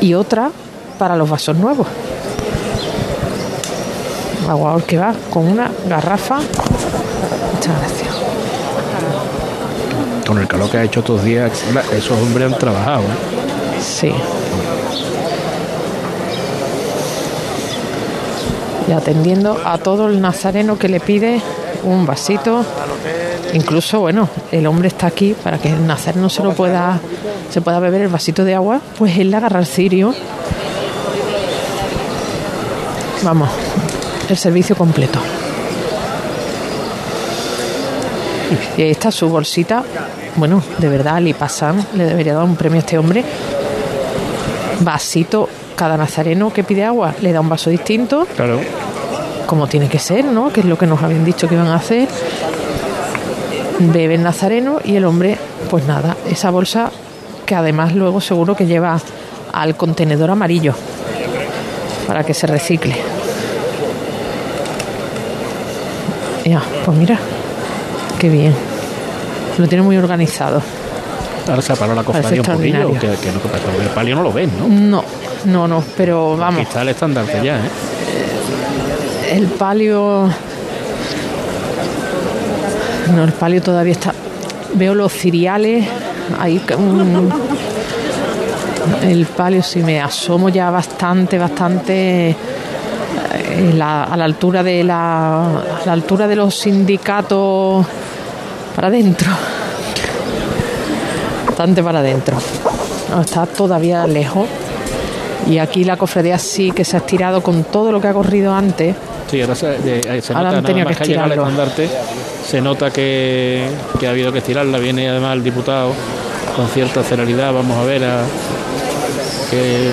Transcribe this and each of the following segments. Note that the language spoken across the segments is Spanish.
y otra para los vasos nuevos. Aguador que va con una garrafa. Muchas gracias. Con el calor que ha hecho estos días, esos hombres han trabajado. ¿eh? Sí. Y atendiendo a todo el nazareno que le pide un vasito. Incluso, bueno, el hombre está aquí para que el nazareno se lo pueda, se pueda beber el vasito de agua, pues él agarra el cirio. Vamos, el servicio completo. Y ahí está su bolsita. Bueno, de verdad, Ali Pasan le debería dar un premio a este hombre. Vasito, cada nazareno que pide agua le da un vaso distinto. Claro. Como tiene que ser, ¿no? Que es lo que nos habían dicho que iban a hacer. Bebe el nazareno y el hombre, pues nada, esa bolsa que además luego seguro que lleva al contenedor amarillo para que se recicle. Ya, pues mira, qué bien. Lo tiene muy organizado. Ahora se parado la cofradía un poquillo, que, que, no, el palio no lo ven, ¿no? No, no, no, pero vamos. Aquí está el estandarte ya, ¿eh? El palio. No, el palio todavía está. Veo los ciriales. Ahí. el palio, si me asomo ya bastante, bastante. eh, a la altura de la, a la altura de los sindicatos para adentro bastante para adentro está todavía lejos y aquí la cofradía sí que se ha estirado con todo lo que ha corrido antes Sí, ahora se, de- se Ahora nota han nada tenido más que estandarte, se nota que, que ha habido que estirarla. Viene además el diputado con cierta celeridad. Vamos a ver a qué,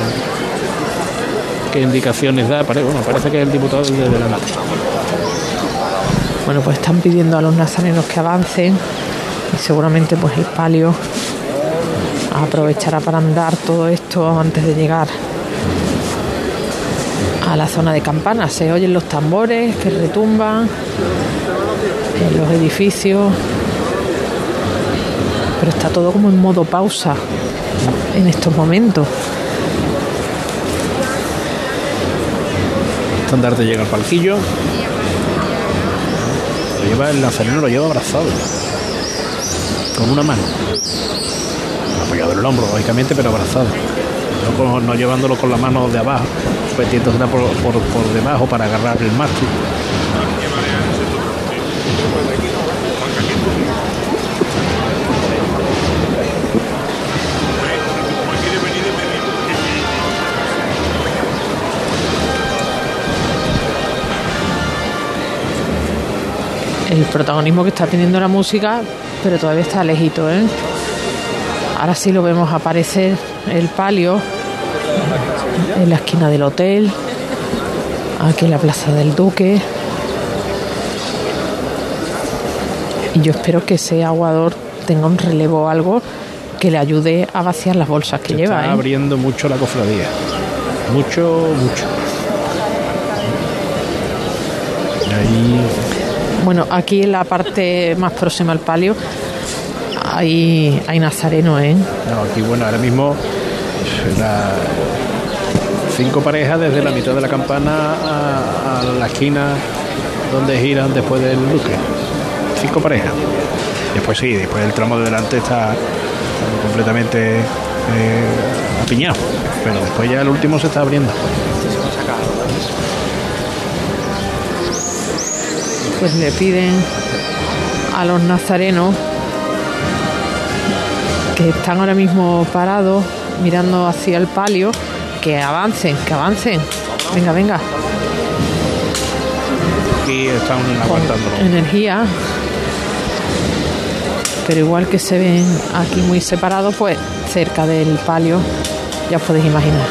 qué indicaciones da. Pare- bueno, parece que es el diputado desde delante. bueno pues están pidiendo a los nazarenos que avancen y seguramente pues el palio aprovechará para andar todo esto antes de llegar a la zona de campanas se oyen los tambores que retumban en los edificios pero está todo como en modo pausa en estos momentos El estandarte llega al palquillo. Lo lleva el nazareno, lo lleva abrazado. Con una mano. Apoyado en el hombro, lógicamente, pero abrazado. No, no llevándolo con la mano de abajo, metiéndosela por, por, debajo para agarrar el mástil. el protagonismo que está teniendo la música, pero todavía está lejito, ¿eh? Ahora sí lo vemos aparecer el palio en la esquina del hotel, aquí en la plaza del Duque. Y yo espero que ese aguador tenga un relevo o algo que le ayude a vaciar las bolsas que Se lleva. está ¿eh? abriendo mucho la cofradía. Mucho, mucho. Ahí Bueno, aquí en la parte más próxima al palio hay, hay nazareno, ¿eh? No, aquí bueno, ahora mismo la- cinco parejas desde la mitad de la campana a, a la esquina donde giran después del duque. Cinco parejas. Después sí, después el tramo de delante está, está completamente eh, apiñado. Pero después ya el último se está abriendo. pues le piden a los nazarenos que están ahora mismo parados mirando hacia el palio que avancen, que avancen. Venga, venga, Aquí están aguantándolo. energía. Pero igual que se ven aquí muy separados, pues cerca del palio, ya os podéis imaginar.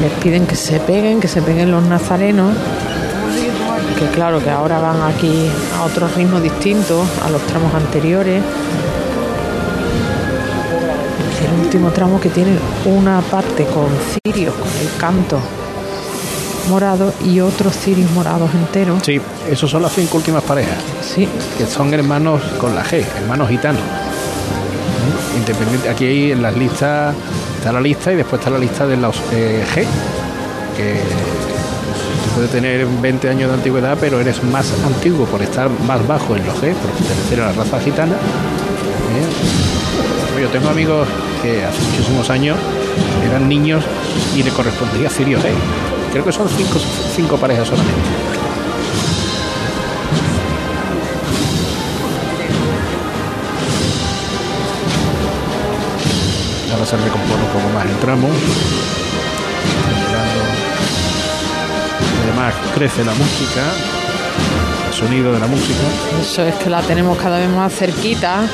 Les piden que se peguen, que se peguen los nazarenos que claro que ahora van aquí a otro ritmo distinto a los tramos anteriores El último tramo que tiene una parte con cirios, con el canto morado y otros cirios morados enteros. Sí, esos son las cinco últimas parejas. Sí. Que son hermanos con la G, hermanos gitanos. Independiente, aquí en las listas está la lista y después está la lista de los eh, G, que puede tener 20 años de antigüedad, pero eres más antiguo por estar más bajo en los G, por pertenecer a la raza gitana. ¿eh? Yo tengo amigos que hace muchísimos años eran niños y le correspondía Sirio G. Creo que son cinco, cinco parejas solamente. Ahora se recompone un poco más el tramo. Además crece la música, el sonido de la música. Eso es que la tenemos cada vez más cerquita.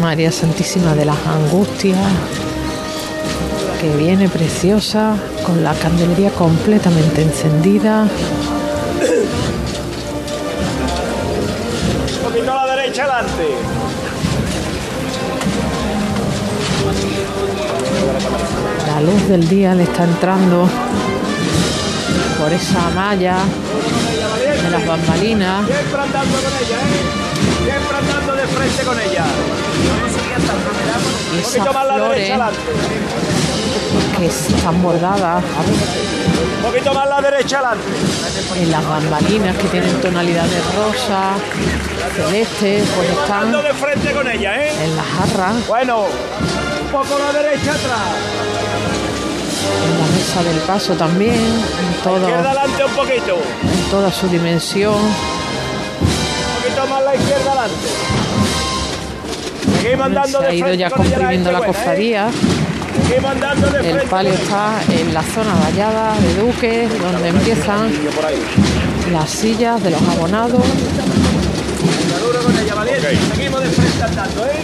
María Santísima de las Angustias, que viene preciosa, con la candelería completamente encendida. Un poquito a la derecha adelante. La luz del día le está entrando por esa malla de las bambalinas. Siempre andando con ella, ¿eh? Siempre andando de frente con ella. Y Un esas poquito más a la flores derecha adelante. que están bordadas Un poquito más la derecha adelante. en las bambalinas que tienen tonalidades rosa, celeste, pues están Andando de frente con ella, ¿eh? en la jarra, Bueno, un poco a la derecha atrás. En la mesa del paso también, en, todo, adelante un poquito. Un en toda su dimensión. poquito más a la izquierda adelante. Seguimos andando Se ha ido ya comprimiendo la ¿eh? cofradía. El palio está en la zona vallada de Duque, donde empiezan las sillas de los abonados. Seguimos de frente andando, ¿eh?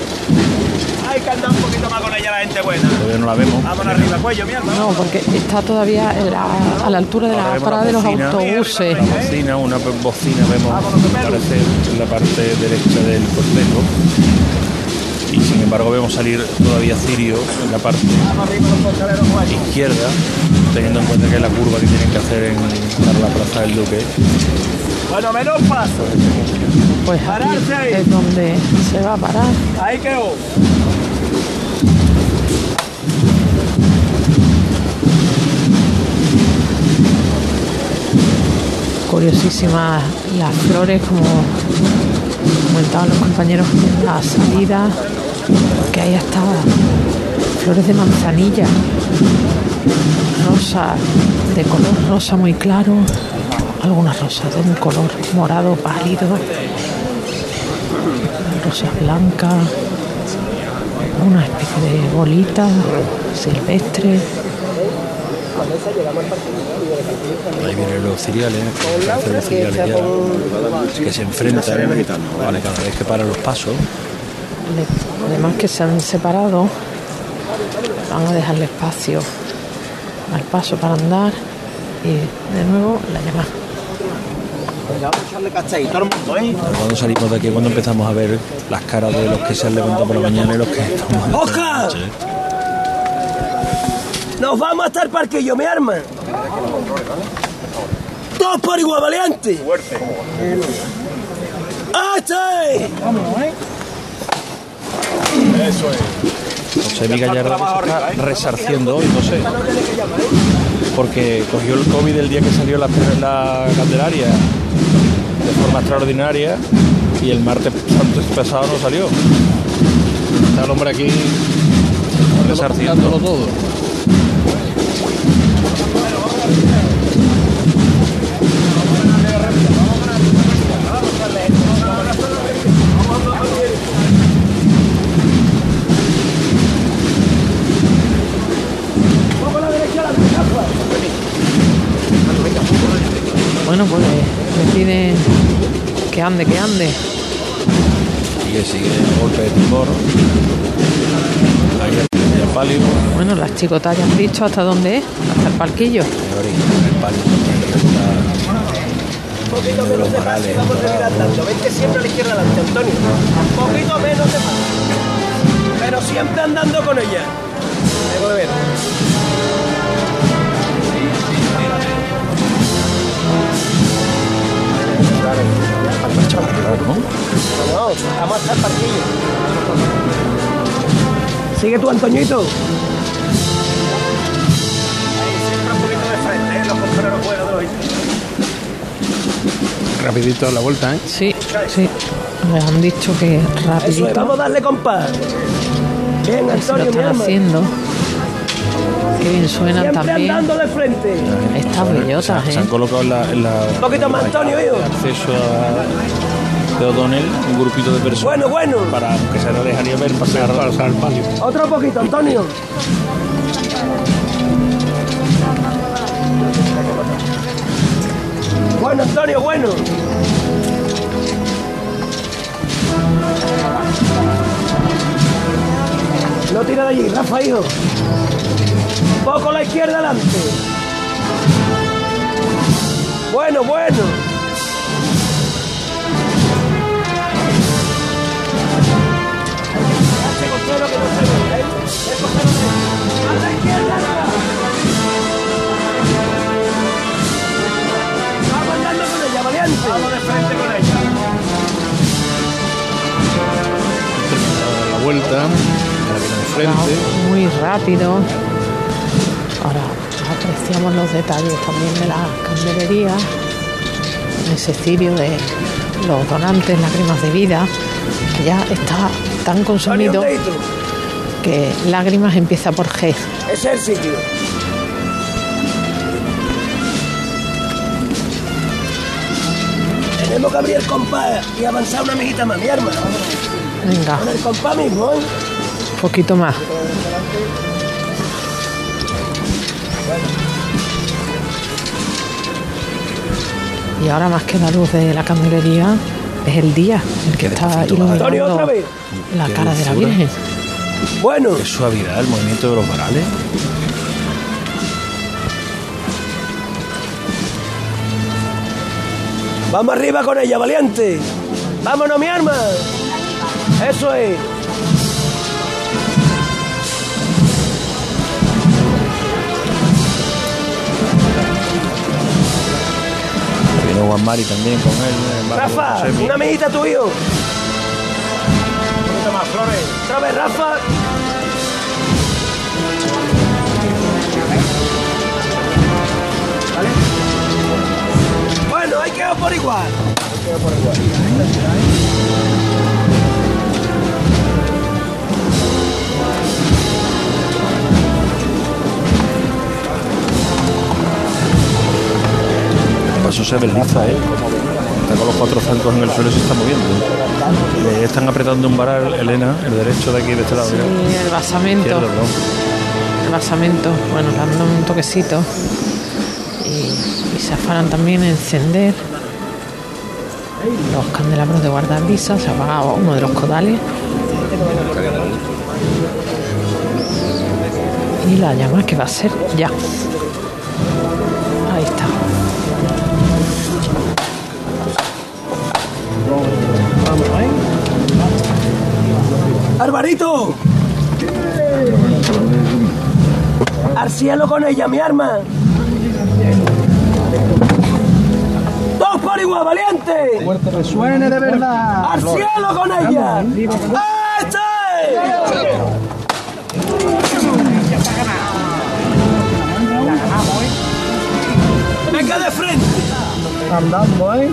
Hay que andar un poquito más con ella la gente buena. Todavía no la vemos. Vámonos arriba, cuello, mi alma. No, porque está todavía en la- a la altura de la parada de los autobuses. La bocina, una bocina vemos aparecer en la parte derecha del cortejo. Y sin embargo vemos salir todavía Cirio en la parte izquierda, teniendo en cuenta que es la curva que tienen que hacer en la plaza del Duque. Bueno, menos paso. Pues Pararse ahí. es donde se va a parar. Ahí quedó. Curiosísimas las flores, como comentaban los compañeros la salida, que hay hasta flores de manzanilla, rosas de color rosa muy claro, algunas rosas de un color morado pálido, rosas blancas, una especie de bolita silvestre. Ahí vienen los ciriales, los ciriales ya, que se enfrentan vale, cada vez que paran los pasos. Además que se han separado, van a dejarle espacio al paso para andar y de nuevo la llamada. Cuando salimos de aquí, cuando empezamos a ver las caras de los que se han levantado por la mañana y los que estamos ¡Oscar! Nos vamos hasta el parquillo, mi arma. Todos por igual, valiente. Fuerte. ¡Este! José Miguel Gallardo está resarciendo hoy, no sé. Porque cogió el COVID el día que salió la, la Candelaria de forma extraordinaria y el martes santo pasado no salió. Está el hombre aquí Resarciendo. dándolo todo. Bueno, pues le piden que ande, que ande. Y Sigue, sigue el golpe de timor. Ahí el, palio. Bueno, las chicotas ya han dicho hasta dónde es, hasta el palquillo. El palio. Un poquito menos de paso, vamos a seguir andando. Vente siempre a la izquierda adelante, Antonio. Un poquito menos de paso. Pero siempre andando con ella. ¿No? No, vamos hasta el parquillo. Sigue tú, Antoñito. Ahí, siempre un poquito de frente, ¿eh? los contrarios fuera de los Rapidito la vuelta, ¿eh? Sí, sí. Les han dicho que Eso rapidito vamos a darle compás. Bien, lo Antonio, mi están haciendo. Qué bien suenan Siempre también. andando de frente. Estas Se, bellotas, se han ¿eh? colocado en la, en la Un poquito más, Antonio, hijo. acceso a, de O'Donnell, un grupito de personas. Bueno, bueno. Para que se la dejaría ver pasar. Pasar el palio. Otro poquito, Antonio. Bueno, Antonio, bueno. No tira de allí, Rafa, hijo. Poco a la izquierda adelante. Bueno, bueno. A la con ella, de frente con ella. La vuelta. Muy rápido. Ahora apreciamos los detalles también de la candelería. Ese cirio de los donantes, lágrimas de vida, ya está tan consumido que lágrimas empieza por G. Es el sitio. Tenemos que abrir el compás y avanzar una mijita más, mi arma. Venga, Con el compás mismo, ¿eh? un poquito más. Y ahora más que la luz de la candelería es el día el que está Antonio, otra iluminando vez. la cara de la. Virgen. Bueno, Qué suavidad el movimiento de los varales. vamos arriba con ella, valiente. Vámonos, mi arma. Eso es. Juan Mari también con él. barrio Rafa, una mijita tu hijo. Un poquito más, Flores. Otra vez, Rafa. ¿Vale? Bueno, hay que ir por igual. Paso se desliza, ¿eh? Está con los cuatro zancos en el suelo y se está moviendo. Le están apretando un varal, Elena, el derecho de aquí, de este lado. mira. Y el basamento, el basamento, bueno, le dan un toquecito. Y, y se afanan también a encender los candelabros de guardabrisas. Se apaga uno de los codales. Y la llama que va a ser ya. ¡Alvarito! ¡Al cielo con ella, mi arma! ¡Dos por igual, valiente! Fuerte resuene de verdad. ¡Al cielo con ella! ¡Este! ¡Venga de frente! Andando, ¿eh?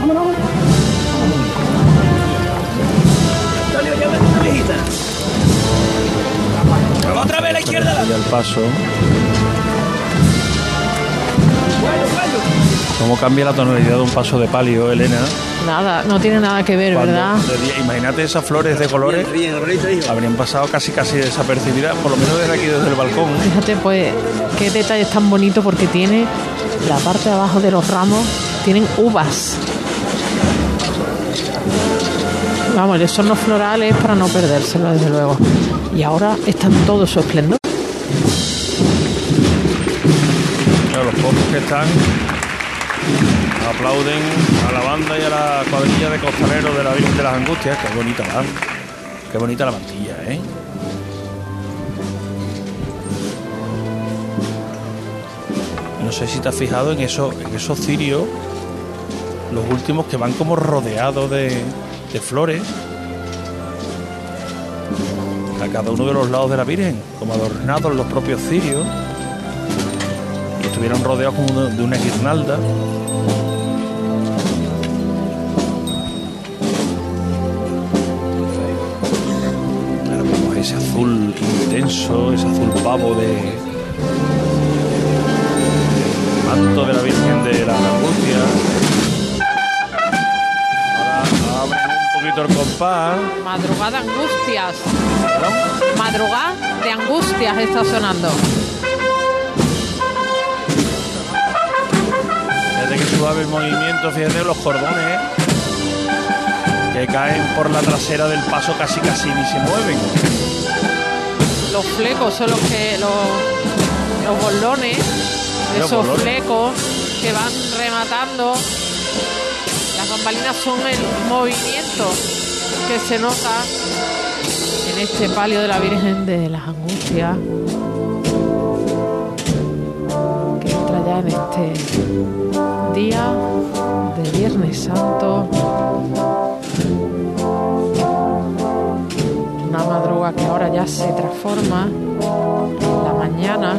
Antonio, llámate una mijita. Otra vez a la izquierda. Y al paso. ¿Cómo cambia la tonalidad de un paso de palio, Elena? Nada, no tiene nada que ver, Cuando ¿verdad? Imagínate esas flores de colores. Habrían pasado casi casi desapercibidas, por lo menos desde aquí, desde el balcón. Fíjate, pues, qué detalle tan bonito porque tiene la parte de abajo de los ramos, tienen uvas. Vamos, esos no florales para no perdérselo, desde luego. Y ahora están todo su esplendor. Los pocos que están aplauden a la banda y a la cuadrilla de costaleros de la Virgen de las Angustias. Qué bonita va. Qué bonita la mantilla, ¿eh? No sé si te has fijado en, eso, en esos cirios, los últimos que van como rodeados de, de flores a cada uno de los lados de la Virgen, como adornados los propios cirios y estuvieron rodeados como de una guirnalda. Ahora vemos ese azul intenso, ese azul pavo de manto de la Virgen de la Angustia. Compás. Madrugada angustias. ¿no? Madrugada de angustias está sonando. Fíjate que suave el movimiento, fíjate los cordones que caen por la trasera del paso casi casi ni se mueven. Los flecos son los que los, los bolones, esos bolones. flecos que van rematando. Las bambalinas son el movimiento que se nota en este palio de la Virgen de las Angustias. Que entra ya en este día de Viernes Santo. Una madruga que ahora ya se transforma en la mañana,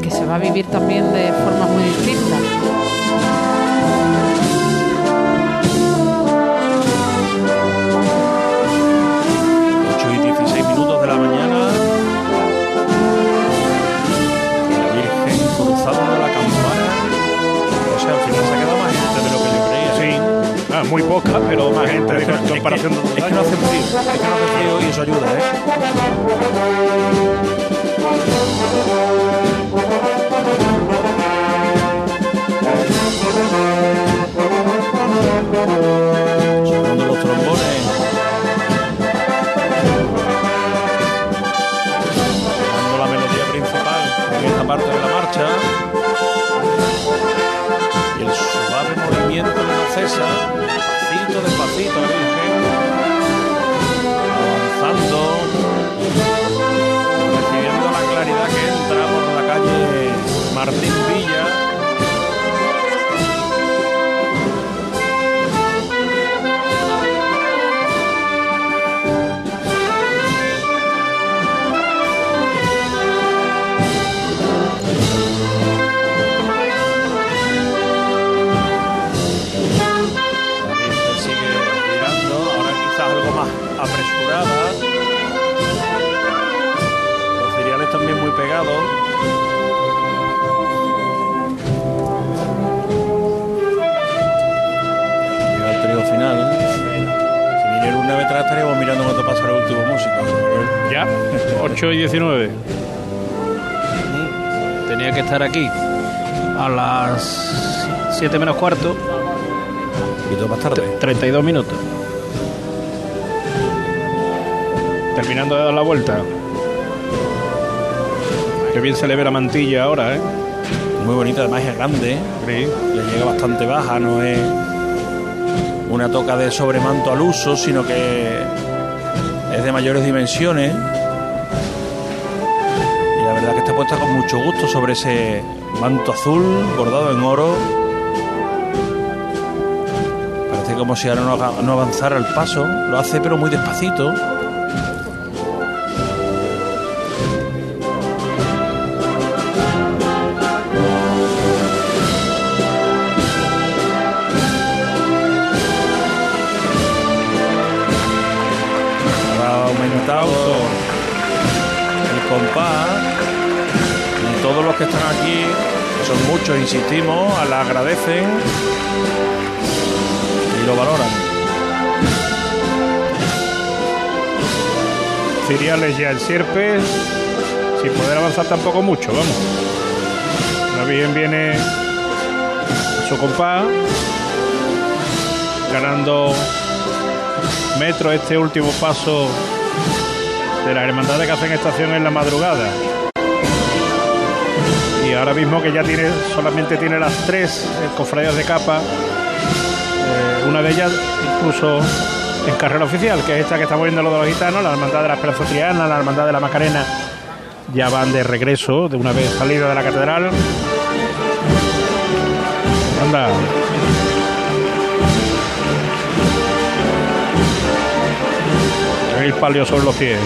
que se va a vivir también de forma muy distinta. Comparación menos cuarto. ¿Y todo más tarde? 32 minutos. Terminando de dar la vuelta. Qué bien se le ve la mantilla ahora, ¿eh? Muy bonita, además es grande. ¿eh? Sí. Le llega bastante baja, no es una toca de sobremanto al uso, sino que es de mayores dimensiones. Y la verdad que está puesta con mucho gusto sobre ese manto azul bordado en oro como si ahora no, no avanzara el paso. Lo hace pero muy despacito. El compás y todos los que están aquí, son muchos, insistimos, la agradecen lo valoran. Ciriales ya el Sierpes, sin poder avanzar tampoco mucho, vamos. La Virgen viene su compás, ganando metro este último paso de las hermandades que hacen estación en la madrugada. Y ahora mismo que ya tiene solamente tiene las tres cofradías de capa, una de ellas incluso en carrera oficial, que es esta que estamos viendo los de los gitanos, la hermandad de la Esperanza la hermandad de la Macarena, ya van de regreso de una vez salida de la catedral. Anda. El palio sobre los pies.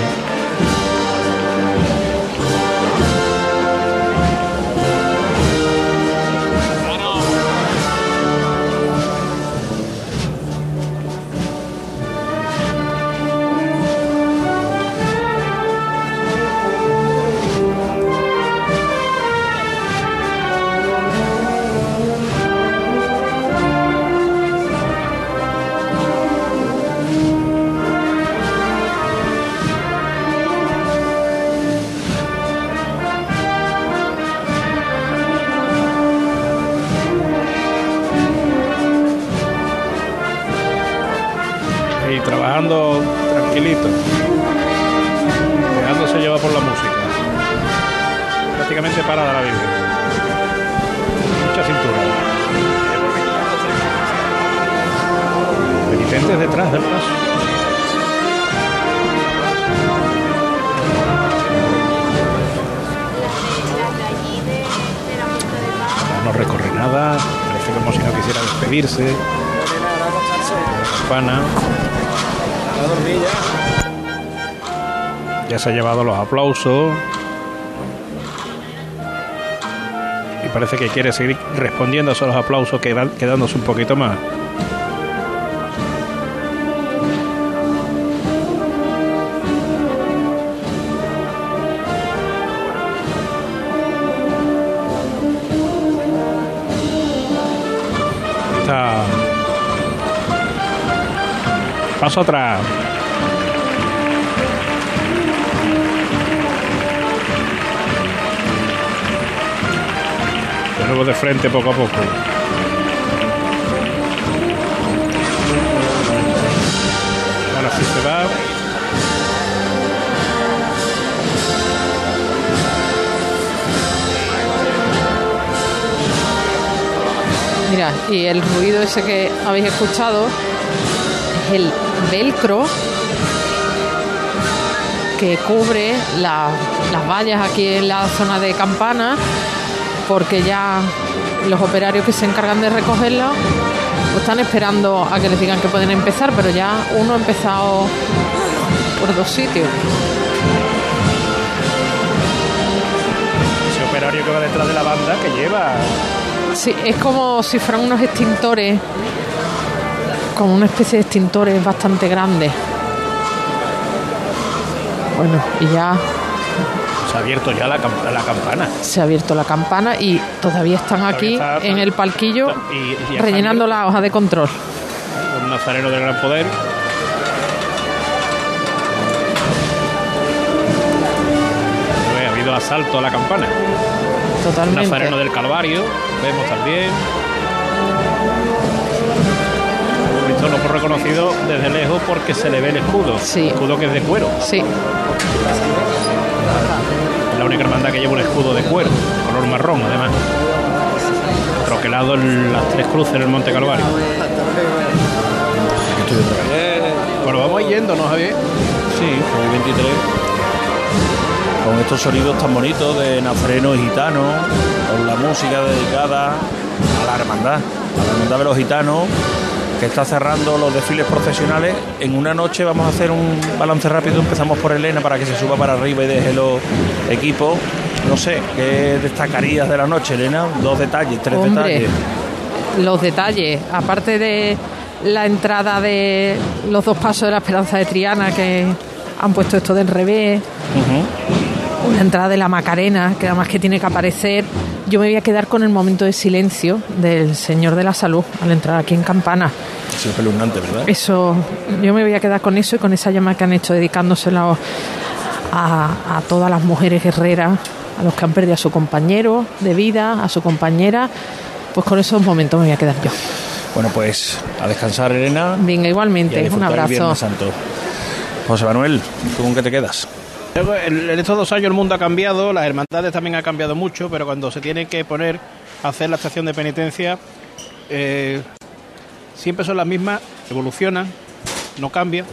Nada, parece como si no quisiera despedirse. Campana. Ya se ha llevado los aplausos. Y parece que quiere seguir respondiendo a esos aplausos, quedándose un poquito más. Paso atrás. De nuevo de frente poco a poco. Ahora sí se va. Mira, y el ruido ese que habéis escuchado es el velcro que cubre la- las vallas aquí en la zona de campana, porque ya los operarios que se encargan de recogerla pues están esperando a que les digan que pueden empezar, pero ya uno ha empezado por dos sitios. Ese operario que va detrás de la banda que lleva. Sí, es como si fueran unos extintores, como una especie de extintores bastante grandes. Bueno, y ya Se ha abierto ya la, cam- la campana. se ha abierto la campana y todavía están aquí está- en el palquillo y- rellenando la hoja de control. Un nazareno del gran poder. Pues ha habido asalto a la campana. Un Totalmente. nazareno del Calvario, vemos también. Esto lo hemos reconocido desde lejos porque se le ve el escudo. Sí. Escudo que es de cuero. Sí, Es la única hermandad que lleva un escudo de cuero, color marrón además. Troquelado en las tres cruces en el Monte Calvario. Bueno, vamos yendo, ¿no, Javier? Sí, hoy 23. Con estos sonidos tan bonitos de nazareno y gitano, con la música dedicada a la hermandad, a la hermandad de los gitanos, que está cerrando los desfiles profesionales. En una noche vamos a hacer un balance rápido, empezamos por Elena para que se suba para arriba y deje los equipos. No sé, ¿qué destacarías de la noche, Elena? Dos detalles, tres Hombre, detalles. los detalles, aparte de la entrada de los dos pasos de la Esperanza de Triana que han puesto esto del revés. Una entrada de la Macarena, que además que tiene que aparecer. Yo me voy a quedar con el momento de silencio del Señor de la Salud al entrar aquí en Campana. Sí, espeluznante, ¿verdad? Eso, yo me voy a quedar con eso y con esa llama que han hecho dedicándosela a, a todas las mujeres guerreras, a los que han perdido a su compañero de vida, a su compañera. Pues con esos momentos me voy a quedar yo. Bueno, pues a descansar, Elena. Venga, y a igualmente. Un el abrazo. Viernes Santo. José Manuel, ¿tú con qué te quedas? En estos dos años el mundo ha cambiado, las hermandades también han cambiado mucho, pero cuando se tienen que poner a hacer la estación de penitencia, eh, siempre son las mismas, evolucionan, no cambian,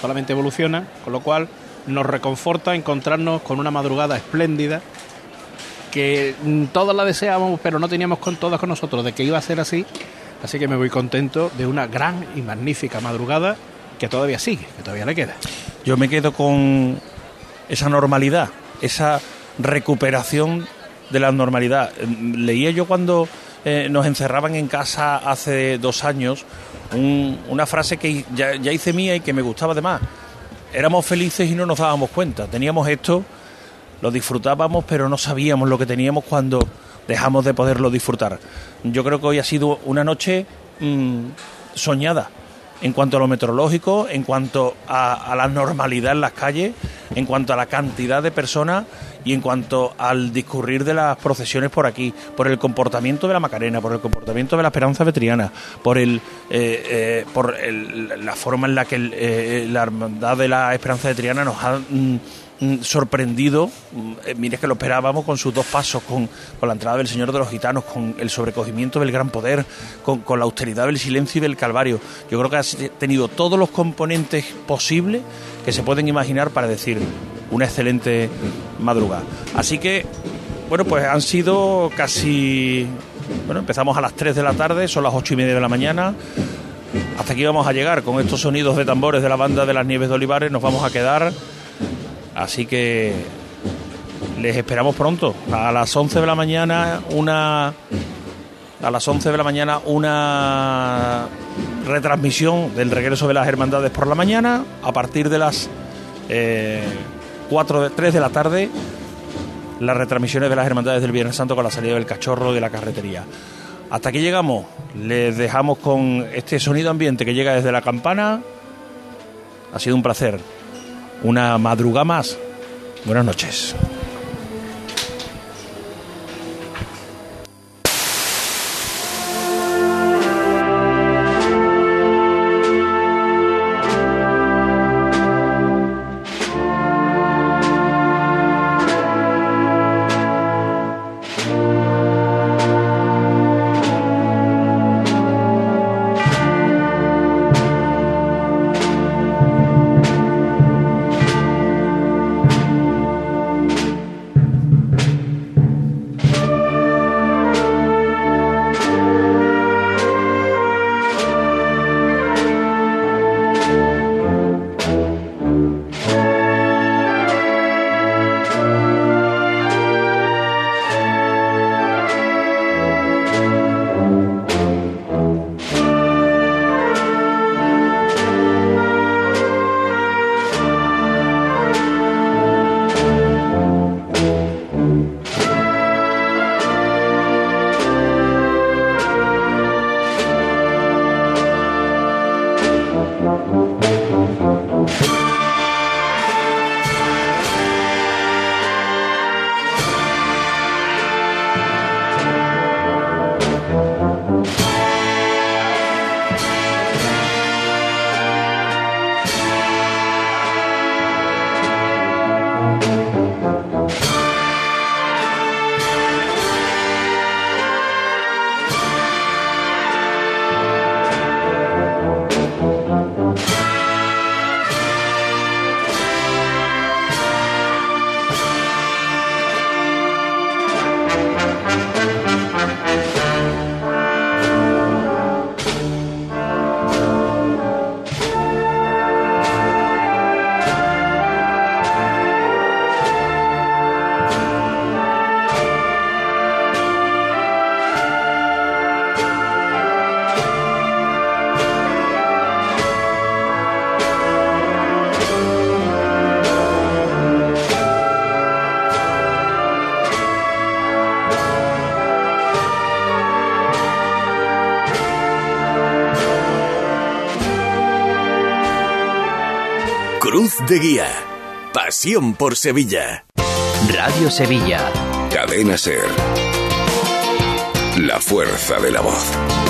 solamente evolucionan, con lo cual nos reconforta encontrarnos con una madrugada espléndida que todas la deseábamos, pero no teníamos con todas con nosotros de que iba a ser así. Así que me voy contento de una gran y magnífica madrugada que todavía sigue, que todavía le queda. Yo me quedo con esa normalidad, esa recuperación de la normalidad. Eh, Leía yo cuando eh, nos encerraban en casa hace dos años un- una frase que ya, ya hice mía y que me gustaba además. Éramos felices y no nos dábamos cuenta. Teníamos esto, lo disfrutábamos, pero no sabíamos lo que teníamos cuando dejamos de poderlo disfrutar. Yo creo que hoy ha sido una noche mm, soñada en cuanto a lo meteorológico, en cuanto a, a la normalidad en las calles, en cuanto a la cantidad de personas y en cuanto al discurrir de las procesiones por aquí, por el comportamiento de la Macarena, por el comportamiento de la Esperanza Vetriana, por el, eh, eh, por el- la forma en la que eh, la hermandad de la Esperanza Vetriana nos ha mm, sorprendido. Mm, eh, mire que lo esperábamos con sus dos pasos, con, con la entrada del Señor de los Gitanos, con el sobrecogimiento del gran poder, con, con la austeridad del silencio y del Calvario. Yo creo que ha tenido todos los componentes posibles que se pueden imaginar para decir una excelente madrugada. Así que, bueno, pues han sido casi... Bueno, empezamos a las 3 de la tarde, son las 8 y media de la mañana. Hasta aquí vamos a llegar con estos sonidos de tambores de la banda de las Nieves de Olivares. Nos vamos a quedar. Así que les esperamos pronto. A las 11 de la mañana, una. A las 11 de la mañana, una retransmisión del regreso de las hermandades por la mañana. A partir de las eh, 4 de, 3 de la tarde, las retransmisiones de las hermandades del Viernes Santo con la salida del cachorro de la carretería. Hasta aquí llegamos. Les dejamos con este sonido ambiente que llega desde la campana. Ha sido un placer. Una madrugada más. Buenas noches. De Guía. Pasión por Sevilla. Radio Sevilla. Cadena Ser. La fuerza de la voz.